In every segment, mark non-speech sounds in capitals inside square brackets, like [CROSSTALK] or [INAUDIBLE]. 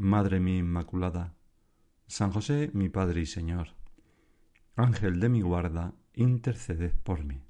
Madre mía Inmaculada, San José, mi Padre y Señor, Ángel de mi guarda, interceded por mí.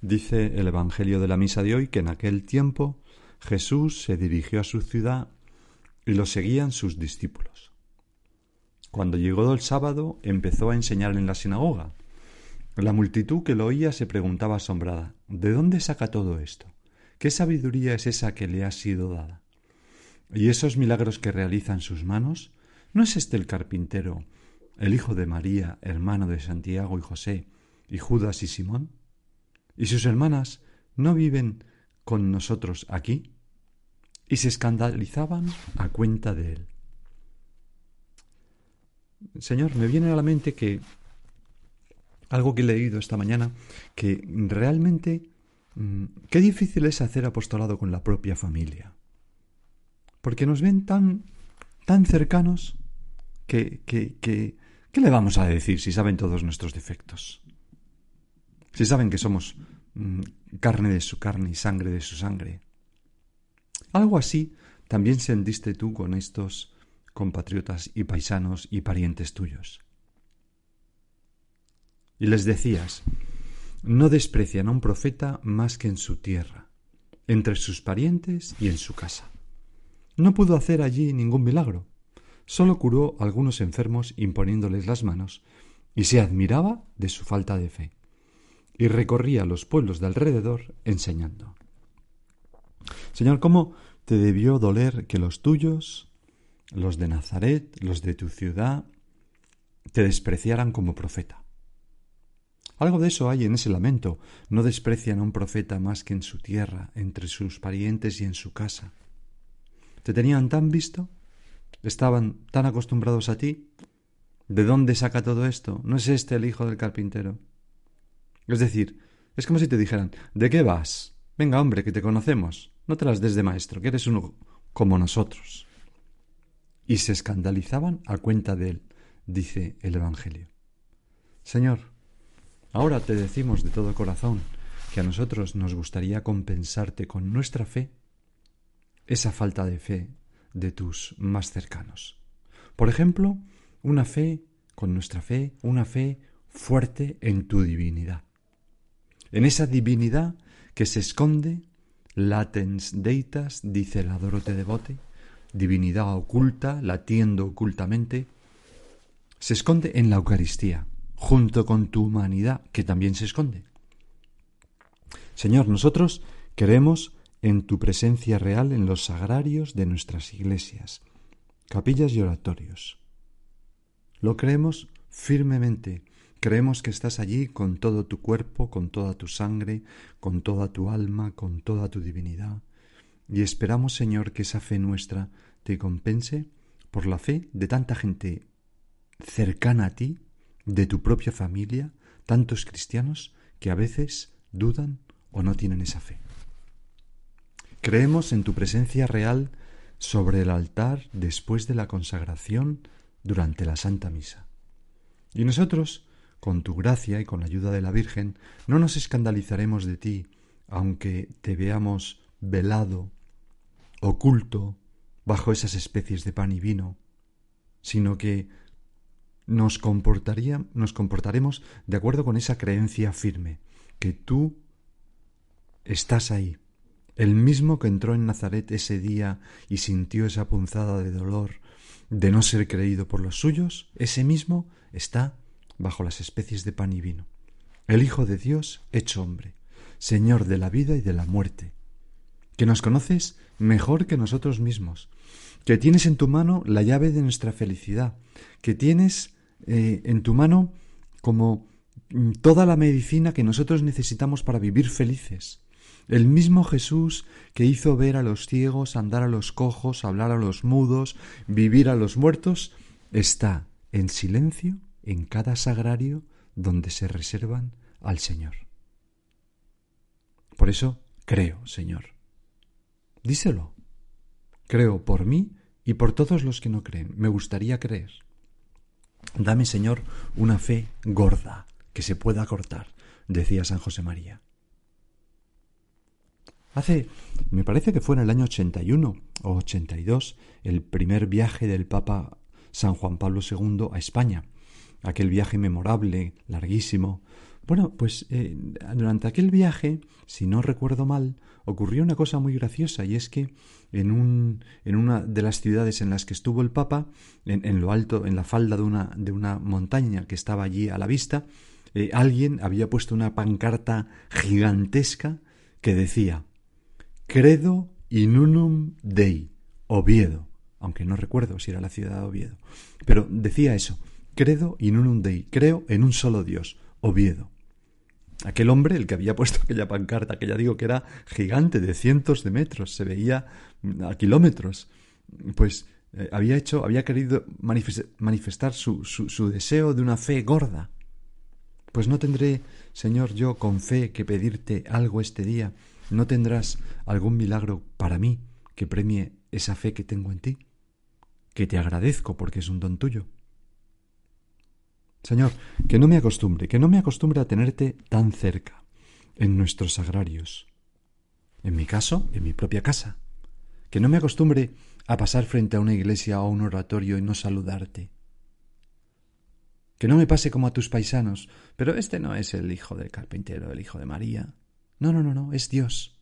Dice el Evangelio de la Misa de hoy que en aquel tiempo Jesús se dirigió a su ciudad y lo seguían sus discípulos. Cuando llegó el sábado empezó a enseñar en la sinagoga. La multitud que lo oía se preguntaba asombrada ¿De dónde saca todo esto? ¿Qué sabiduría es esa que le ha sido dada? ¿Y esos milagros que realizan sus manos? ¿No es este el carpintero, el hijo de María, hermano de Santiago y José, y Judas y Simón? ¿Y sus hermanas no viven con nosotros aquí? Y se escandalizaban a cuenta de él. Señor, me viene a la mente que algo que he leído esta mañana, que realmente mm, qué difícil es hacer apostolado con la propia familia porque nos ven tan, tan cercanos que, que, que, ¿qué le vamos a decir si saben todos nuestros defectos? Si saben que somos mm, carne de su carne y sangre de su sangre. Algo así también sentiste tú con estos compatriotas y paisanos y parientes tuyos. Y les decías, no desprecian a un profeta más que en su tierra, entre sus parientes y en su casa. No pudo hacer allí ningún milagro. Solo curó a algunos enfermos imponiéndoles las manos, y se admiraba de su falta de fe. Y recorría los pueblos de alrededor enseñando. Señor, ¿cómo te debió doler que los tuyos, los de Nazaret, los de tu ciudad, te despreciaran como profeta? Algo de eso hay en ese lamento. No desprecian a un profeta más que en su tierra, entre sus parientes y en su casa. ¿Te tenían tan visto? ¿Estaban tan acostumbrados a ti? ¿De dónde saca todo esto? ¿No es este el hijo del carpintero? Es decir, es como si te dijeran ¿De qué vas? Venga, hombre, que te conocemos. No te las des de maestro, que eres uno como nosotros. Y se escandalizaban a cuenta de él, dice el Evangelio. Señor, ahora te decimos de todo corazón que a nosotros nos gustaría compensarte con nuestra fe esa falta de fe de tus más cercanos. Por ejemplo, una fe, con nuestra fe, una fe fuerte en tu divinidad. En esa divinidad que se esconde, latens deitas, dice el adorote devote, divinidad oculta, latiendo ocultamente, se esconde en la Eucaristía, junto con tu humanidad, que también se esconde. Señor, nosotros queremos en tu presencia real en los sagrarios de nuestras iglesias, capillas y oratorios. Lo creemos firmemente, creemos que estás allí con todo tu cuerpo, con toda tu sangre, con toda tu alma, con toda tu divinidad, y esperamos, Señor, que esa fe nuestra te compense por la fe de tanta gente cercana a ti, de tu propia familia, tantos cristianos que a veces dudan o no tienen esa fe. Creemos en tu presencia real sobre el altar después de la consagración durante la Santa Misa. Y nosotros, con tu gracia y con la ayuda de la Virgen, no nos escandalizaremos de ti, aunque te veamos velado, oculto, bajo esas especies de pan y vino, sino que nos, comportaría, nos comportaremos de acuerdo con esa creencia firme, que tú estás ahí, el mismo que entró en Nazaret ese día y sintió esa punzada de dolor de no ser creído por los suyos, ese mismo está bajo las especies de pan y vino. El Hijo de Dios hecho hombre, Señor de la vida y de la muerte, que nos conoces mejor que nosotros mismos, que tienes en tu mano la llave de nuestra felicidad, que tienes eh, en tu mano como mm, toda la medicina que nosotros necesitamos para vivir felices, El mismo Jesús que hizo ver a los ciegos, andar a los cojos, hablar a los mudos, vivir a los muertos, está en silencio en cada sagrario donde se reservan al Señor. Por eso creo, Señor. Díselo. Creo por mí y por todos los que no creen. Me gustaría creer. Dame, Señor, una fe gorda, que se pueda cortar, decía San José María. Hace, me parece que fue en el año 81 o 82, el primer viaje del Papa San Juan Pablo II a España. Aquel viaje memorable, larguísimo. Bueno, pues eh, durante aquel viaje, si no recuerdo mal, ocurrió una cosa muy graciosa y es que en, un, en una de las ciudades en las que estuvo el Papa, en, lo alto, en la falda de una, de una montaña que estaba allí a la vista, eh, alguien había puesto una pancarta gigantesca que decía Credo in unum Dei, Oviedo, aunque no recuerdo si era la ciudad de Oviedo, pero decía eso, Credo in unum Dei, creo en un solo Dios, Oviedo. Aquel hombre, el que había puesto [LAUGHS] aquella pancarta, que ya digo que era gigante, de cientos de metros, se veía a kilómetros, pues eh, había hecho, había querido manifestar su, su deseo de una fe gorda. Pues no tendré, Señor, yo con fe que pedirte algo este día, ¿no tendrás algún milagro para mí que premie esa fe que tengo en ti? Que te agradezco porque es un don tuyo. Señor, que no me acostumbre, que no me acostumbre a tenerte tan cerca, en nuestros sagrarios. En mi caso, en mi propia casa. Que no me acostumbre a pasar frente a una iglesia o a un oratorio y no saludarte. Que no me pase como a tus paisanos, pero este no es el hijo del carpintero, el hijo de María. No, no, no, no, es Dios.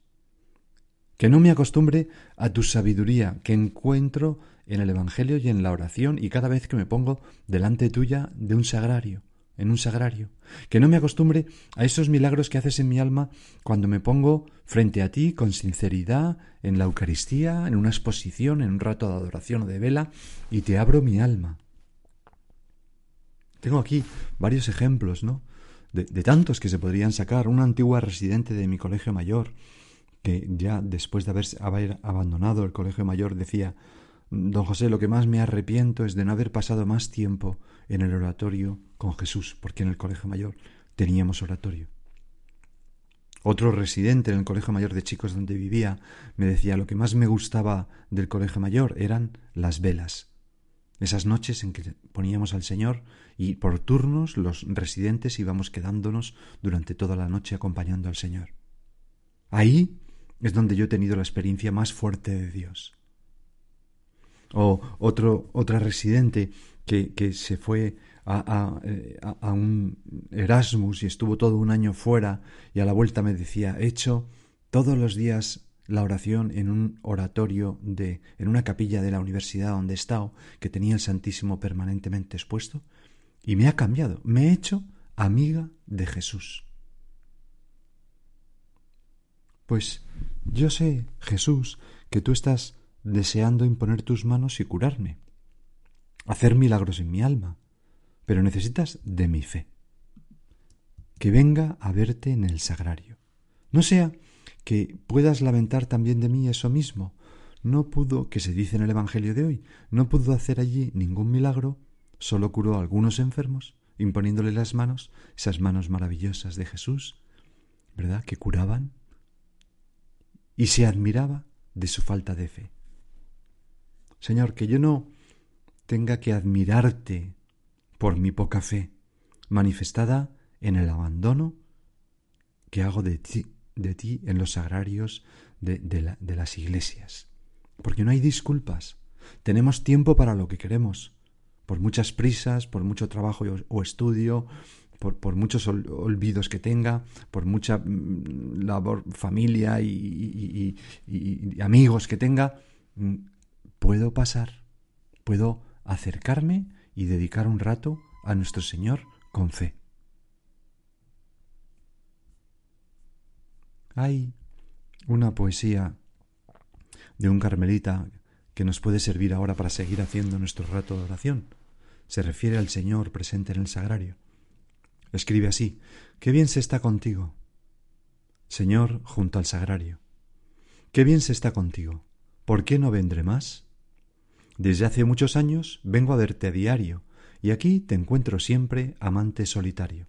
Que no me acostumbre a tu sabiduría que encuentro en el Evangelio y en la oración y cada vez que me pongo delante tuya de un sagrario, en un sagrario. Que no me acostumbre a esos milagros que haces en mi alma cuando me pongo frente a ti con sinceridad en la Eucaristía, en una exposición, en un rato de adoración o de vela, y te abro mi alma. Tengo aquí varios ejemplos, ¿no? De, tantos que se podrían sacar. Una antigua residente de mi colegio mayor, que ya después de haber, haber abandonado el colegio mayor decía Don José, lo que más me arrepiento es de no haber pasado más tiempo en el oratorio con Jesús, porque en el colegio mayor teníamos oratorio. Otro residente en el colegio mayor de chicos donde vivía me decía lo que más me gustaba del colegio mayor eran las velas. Esas noches en que poníamos al Señor y por turnos los residentes íbamos quedándonos durante toda la noche acompañando al Señor. Ahí es donde yo he tenido la experiencia más fuerte de Dios o otro, otra residente que, que se fue a, eh, a, a, un Erasmus y estuvo todo un año fuera y a la vuelta me decía, he hecho todos los días la oración en un oratorio de, en una capilla de la universidad donde he estado, que tenía el Santísimo permanentemente expuesto, y me ha cambiado, me he hecho amiga de Jesús. Pues yo sé, Jesús, que tú estás deseando imponer tus manos y curarme, hacer milagros en mi alma, pero necesitas de mi fe. Que venga a verte en el sagrario. No sea que puedas lamentar también de mí eso mismo. No pudo, que se dice en el Evangelio de hoy, no pudo hacer allí ningún milagro, solo curó a algunos enfermos, imponiéndole las manos, esas manos maravillosas de Jesús, ¿verdad? Que curaban, y se admiraba de su falta de fe. Señor, que yo no tenga que admirarte por mi poca fe, manifestada en el abandono que hago de ti, de ti en los sagrarios de, las iglesias. Porque no hay disculpas. Tenemos tiempo para lo que queremos. Por muchas prisas, por mucho trabajo o estudio, por, por, muchos olvidos que tenga, por mucha mm, labor, familia y, y, amigos que tenga, mm, puedo pasar, puedo acercarme y dedicar un rato a nuestro Señor con fe. Hay una poesía de un carmelita que nos puede servir ahora para seguir haciendo nuestro rato de oración. Se refiere al Señor presente en el sagrario. Escribe así, Qué bien se está contigo. Señor, junto al sagrario. Qué bien se está contigo. ¿Por qué no vendré más? Desde hace muchos años vengo a verte a diario, y aquí te encuentro siempre amante solitario.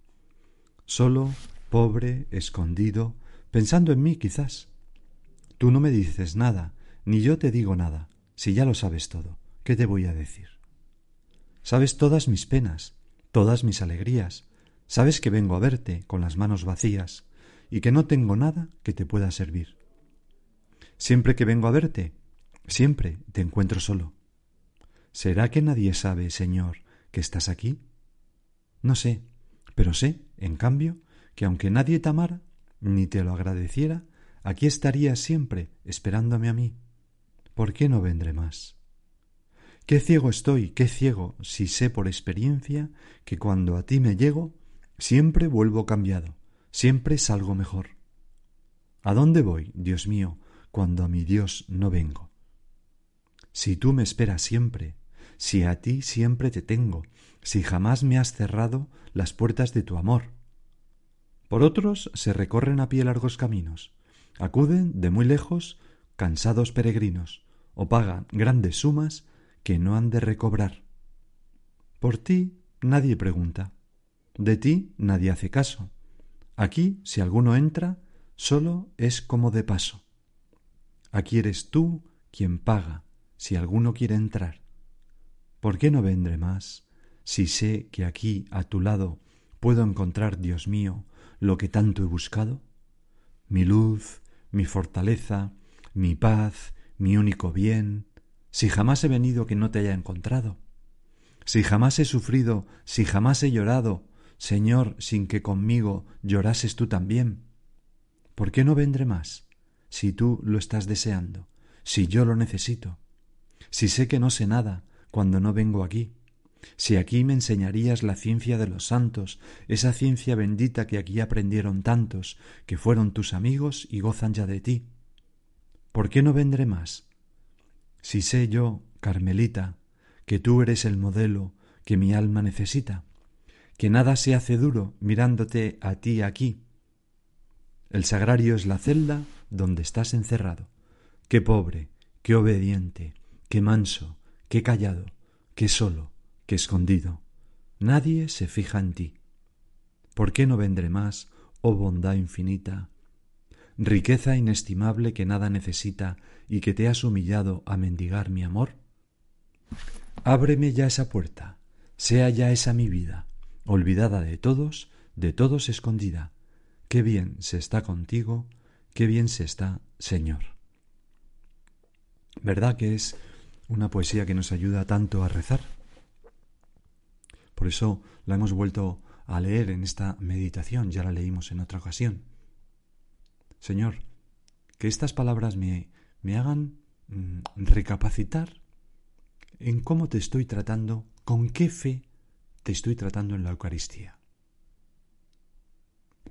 Solo, pobre, escondido, pensando en mí quizás. Tú no me dices nada, ni yo te digo nada, si ya lo sabes todo, ¿qué te voy a decir? Sabes todas mis penas, todas mis alegrías, sabes que vengo a verte con las manos vacías, y que no tengo nada que te pueda servir. Siempre que vengo a verte, siempre te encuentro solo. ¿Será que nadie sabe, Señor, que estás aquí? No sé, pero sé, en cambio, que aunque nadie te amara, ni te lo agradeciera, aquí estarías siempre esperándome a mí. ¿Por qué no vendré más? Qué ciego estoy, qué ciego, si sé por experiencia que cuando a ti me llego, siempre vuelvo cambiado, siempre salgo mejor. ¿A dónde voy, Dios mío, cuando a mi Dios no vengo? Si tú me esperas siempre, si a ti siempre te tengo, si jamás me has cerrado las puertas de tu amor. Por otros se recorren a pie largos caminos, acuden de muy lejos cansados peregrinos, o pagan grandes sumas que no han de recobrar. Por ti nadie pregunta, de ti nadie hace caso, Aquí, si alguno entra, solo es como de paso. Aquí eres tú quien paga, si alguno quiere entrar. ¿Por qué no vendré más, si sé que aquí, a tu lado, puedo encontrar, Dios mío, lo que tanto he buscado? Mi luz, mi fortaleza, mi paz, mi único bien, si jamás he venido que no te haya encontrado, si jamás he sufrido, si jamás he llorado, Señor, sin que conmigo llorases tú también. ¿Por qué no vendré más? Si tú lo estás deseando, si yo lo necesito, si sé que no sé nada cuando no vengo aquí, si aquí me enseñarías la ciencia de los santos, esa ciencia bendita que aquí aprendieron tantos, que fueron tus amigos y gozan ya de ti. ¿Por qué no vendré más? Si sé yo, Carmelita, que tú eres el modelo que mi alma necesita, que nada se hace duro mirándote a ti aquí. El sagrario es la celda donde estás encerrado. Qué pobre, qué obediente, qué manso, qué callado, qué solo, escondido. Nadie se fija en ti. ¿Por qué no vendré más, oh bondad infinita? Riqueza inestimable que nada necesita y que te has humillado a mendigar mi amor. Ábreme ya esa puerta, sea ya esa mi vida, olvidada de todos, de todos escondida. Qué bien se está contigo, qué bien se está, Señor. ¿Verdad que es una poesía que nos ayuda tanto a rezar? Por eso la hemos vuelto a leer en esta meditación, ya la leímos en otra ocasión. Señor, que estas palabras me, me hagan mm, recapacitar en cómo te estoy tratando, con qué fe te estoy tratando en la Eucaristía.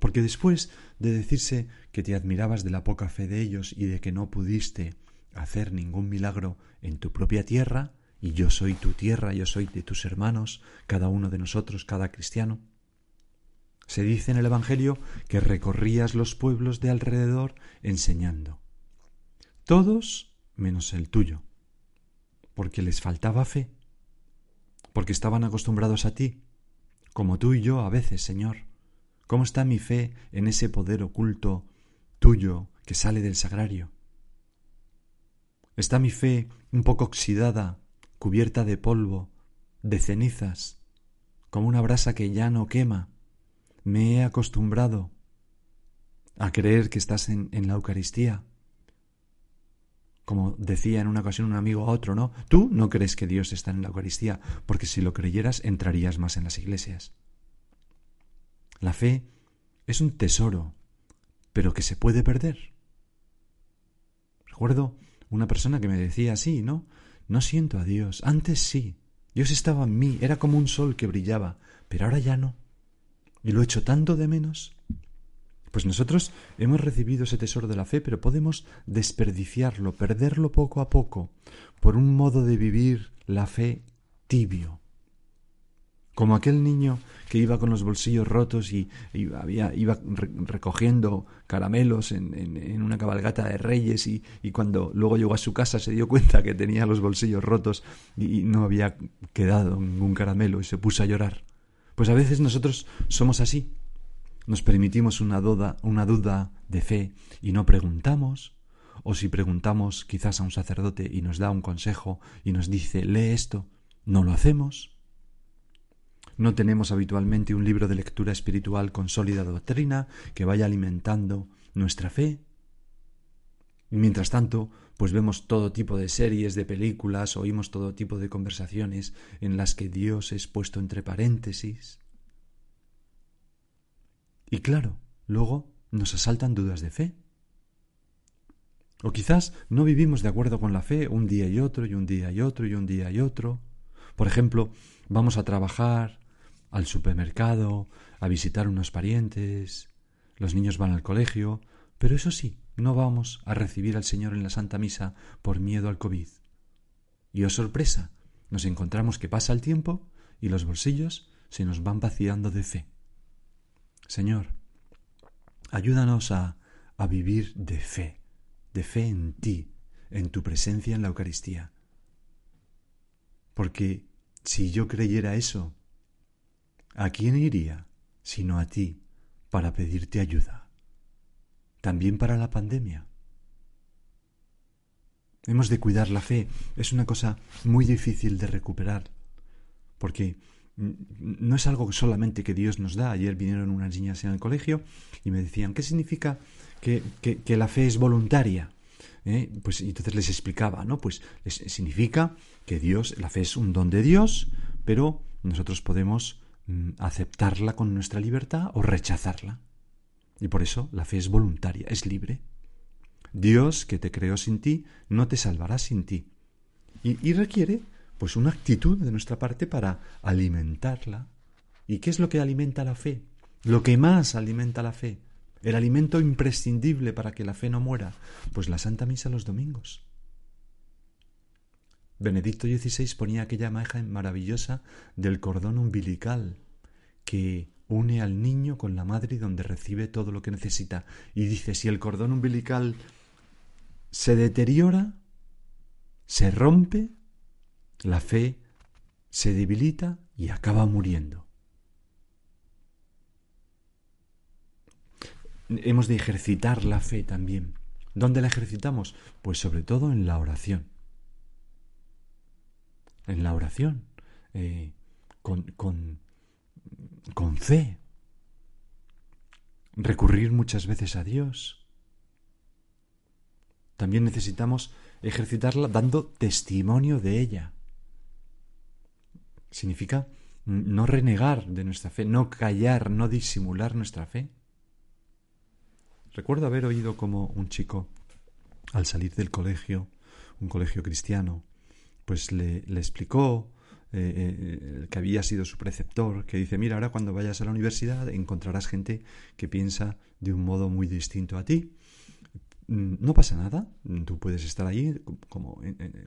Porque después de decirse que te admirabas de la poca fe de ellos y de que no pudiste hacer ningún milagro en tu propia tierra, y yo soy tu tierra, yo soy de tus hermanos, cada uno de nosotros, cada cristiano, se dice en el Evangelio que recorrías los pueblos de alrededor enseñando. Todos menos el tuyo, porque les faltaba fe porque estaban acostumbrados a ti, como tú y yo a veces, Señor. ¿Cómo está mi fe en ese poder oculto tuyo que sale del sagrario? ¿Está mi fe un poco oxidada, cubierta de polvo, de cenizas, como una brasa que ya no quema? Me he acostumbrado a creer que estás en, en la Eucaristía, como decía en una ocasión un amigo a otro, ¿no? Tú no crees que Dios está en la Eucaristía, porque si lo creyeras entrarías más en las iglesias. La fe es un tesoro, pero que se puede perder. Recuerdo una persona que me decía así, ¿no? No siento a Dios. Antes sí. Dios estaba en mí, era como un sol que brillaba, pero ahora ya no. Y lo echo tanto de menos. Pues nosotros hemos recibido ese tesoro de la fe, pero podemos desperdiciarlo, perderlo poco a poco, por un modo de vivir la fe tibio. Como aquel niño que iba con los bolsillos rotos y, iba recogiendo caramelos en, una cabalgata de reyes y, cuando luego llegó a su casa se dio cuenta que tenía los bolsillos rotos y, no había quedado ningún caramelo y se puso a llorar. Pues a veces nosotros somos así. Nos permitimos una duda, una duda de fe y no preguntamos, o si preguntamos quizás a un sacerdote y nos da un consejo y nos dice lee esto, no lo hacemos no tenemos habitualmente un libro de lectura espiritual con sólida doctrina que vaya alimentando nuestra fe. Mientras tanto, pues vemos todo tipo de series, de películas, oímos todo tipo de conversaciones en las que Dios es puesto entre paréntesis. Y claro, luego nos asaltan dudas de fe. O quizás no vivimos de acuerdo con la fe un día y otro, y un día y otro, y un día y otro. Por ejemplo, vamos a trabajar al supermercado, a visitar unos parientes, los niños van al colegio, pero eso sí, no vamos a recibir al Señor en la Santa Misa por miedo al COVID. Y oh sorpresa, nos encontramos que pasa el tiempo y los bolsillos se nos van vaciando de fe. Señor, ayúdanos a, a vivir de fe, de fe en ti, en tu presencia en la Eucaristía. Porque si yo creyera eso, ¿A quién iría sino a ti para pedirte ayuda? También para la pandemia. Hemos de cuidar la fe. Es una cosa muy difícil de recuperar. Porque no es algo solamente que Dios nos da. Ayer vinieron unas niñas en el colegio y me decían, ¿qué significa que, la fe es voluntaria? ¿Eh? Pues entonces les explicaba, ¿no? Pues significa que Dios, la fe es un don de Dios, pero nosotros podemos Mm, aceptarla con nuestra libertad o rechazarla. Y por eso la fe es voluntaria, es libre. Dios, que te creó sin ti, no te salvará sin ti. Y, requiere, pues, una actitud de nuestra parte para alimentarla. ¿Y qué es lo que alimenta la fe? Lo que más alimenta la fe, el alimento imprescindible para que la fe no muera, pues la Santa Misa los domingos. Benedicto XVI ponía aquella imagen maravillosa del cordón umbilical que une al niño con la madre y donde recibe todo lo que necesita. Y dice, si el cordón umbilical se deteriora, se rompe, la fe se debilita y acaba muriendo. Hemos de ejercitar la fe también. ¿Dónde la ejercitamos? Pues sobre todo en la oración en la oración, eh, con, con, con fe, recurrir muchas veces a Dios. También necesitamos ejercitarla dando testimonio de ella. Significa no renegar de nuestra fe, no callar, no disimular nuestra fe. Recuerdo haber oído como un chico, al salir del colegio, un colegio cristiano, pues le, explicó eh, eh, que había sido su preceptor, que dice, mira, ahora cuando vayas a la universidad encontrarás gente que piensa de un modo muy distinto a ti. Mm, no pasa nada, tú puedes estar allí como,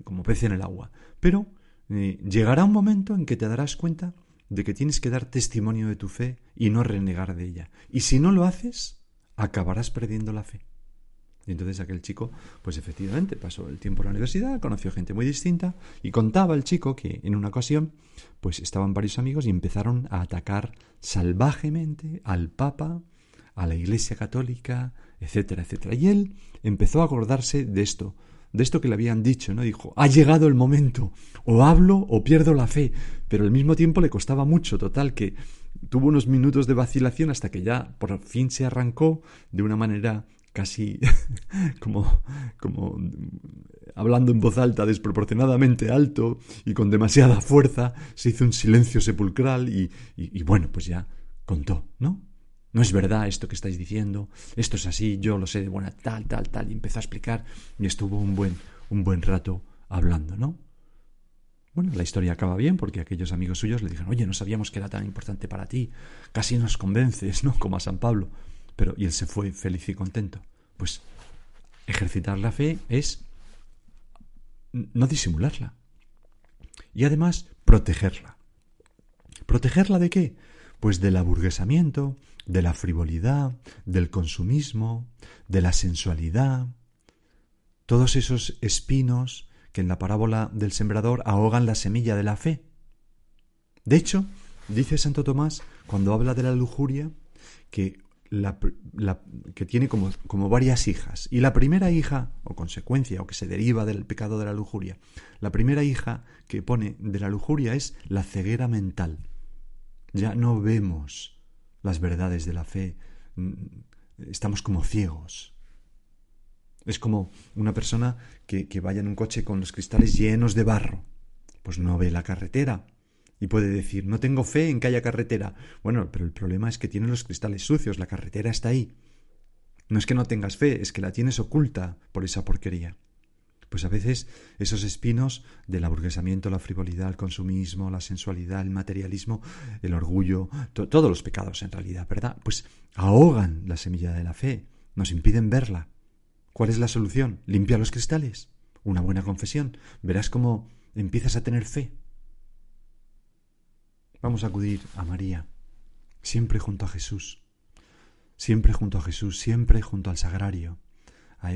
como pez en el agua, pero eh, llegará un momento en que te darás cuenta de que tienes que dar testimonio de tu fe y no renegar de ella. Y si no lo haces, acabarás perdiendo la fe. Y entonces aquel chico, pues efectivamente, pasó el tiempo en la universidad, conoció gente muy distinta y contaba el chico que en una ocasión, pues estaban varios amigos y empezaron a atacar salvajemente al Papa, a la Iglesia Católica, etcétera, etcétera. Y él empezó a acordarse de esto, de esto que le habían dicho, ¿no? Dijo, ha llegado el momento, o hablo o pierdo la fe, pero al mismo tiempo le costaba mucho, total, que tuvo unos minutos de vacilación hasta que ya por fin se arrancó de una manera casi [LAUGHS] como, como hablando en voz alta, desproporcionadamente alto y con demasiada fuerza, se hizo un silencio sepulcral y, y, bueno, pues ya contó, ¿no? No es verdad esto que estáis diciendo, esto es así, yo lo sé de buena tal, tal, tal, y empezó a explicar y estuvo un buen, un buen rato hablando, ¿no? Bueno, la historia acaba bien porque aquellos amigos suyos le dijeron, oye, no sabíamos que era tan importante para ti, casi nos convences, ¿no? Como a San Pablo. Pero, y él se fue feliz y contento. Pues ejercitar la fe es no disimularla. Y además protegerla. ¿Protegerla de qué? Pues del aburguesamiento, de la frivolidad, del consumismo, de la sensualidad, todos esos espinos que en la parábola del sembrador ahogan la semilla de la fe. De hecho, dice Santo Tomás, cuando habla de la lujuria, que, que tiene como, varias hijas. Y la primera hija, o consecuencia, o que se deriva del pecado de la lujuria, la primera hija que pone de la lujuria es la ceguera mental. Ya no vemos las verdades de la fe, mm, estamos como ciegos. Es como una persona que vaya en un coche con los cristales llenos de barro. Pues no ve la carretera, y puede decir, no tengo fe en que haya carretera. Bueno, pero el problema es que tiene los cristales sucios, la carretera está ahí. No es que no tengas fe, es que la tienes oculta por esa porquería. Pues a veces esos espinos del aburguesamiento, la frivolidad, el consumismo, la sensualidad, el materialismo, el orgullo, todos los pecados en realidad, ¿verdad? Pues ahogan la semilla de la fe, nos impiden verla. ¿Cuál es la solución? Limpia los cristales. Una buena confesión. Verás cómo empiezas a tener fe. Vamos a acudir a María, siempre junto a Jesús, siempre junto a Jesús, siempre junto al sagrario.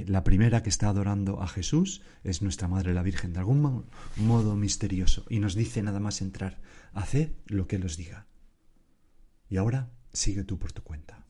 La primera que está adorando a Jesús es nuestra Madre la Virgen, de algún modo misterioso, y nos dice nada más entrar, haced lo que Él os diga. Y ahora sigue tú por tu cuenta.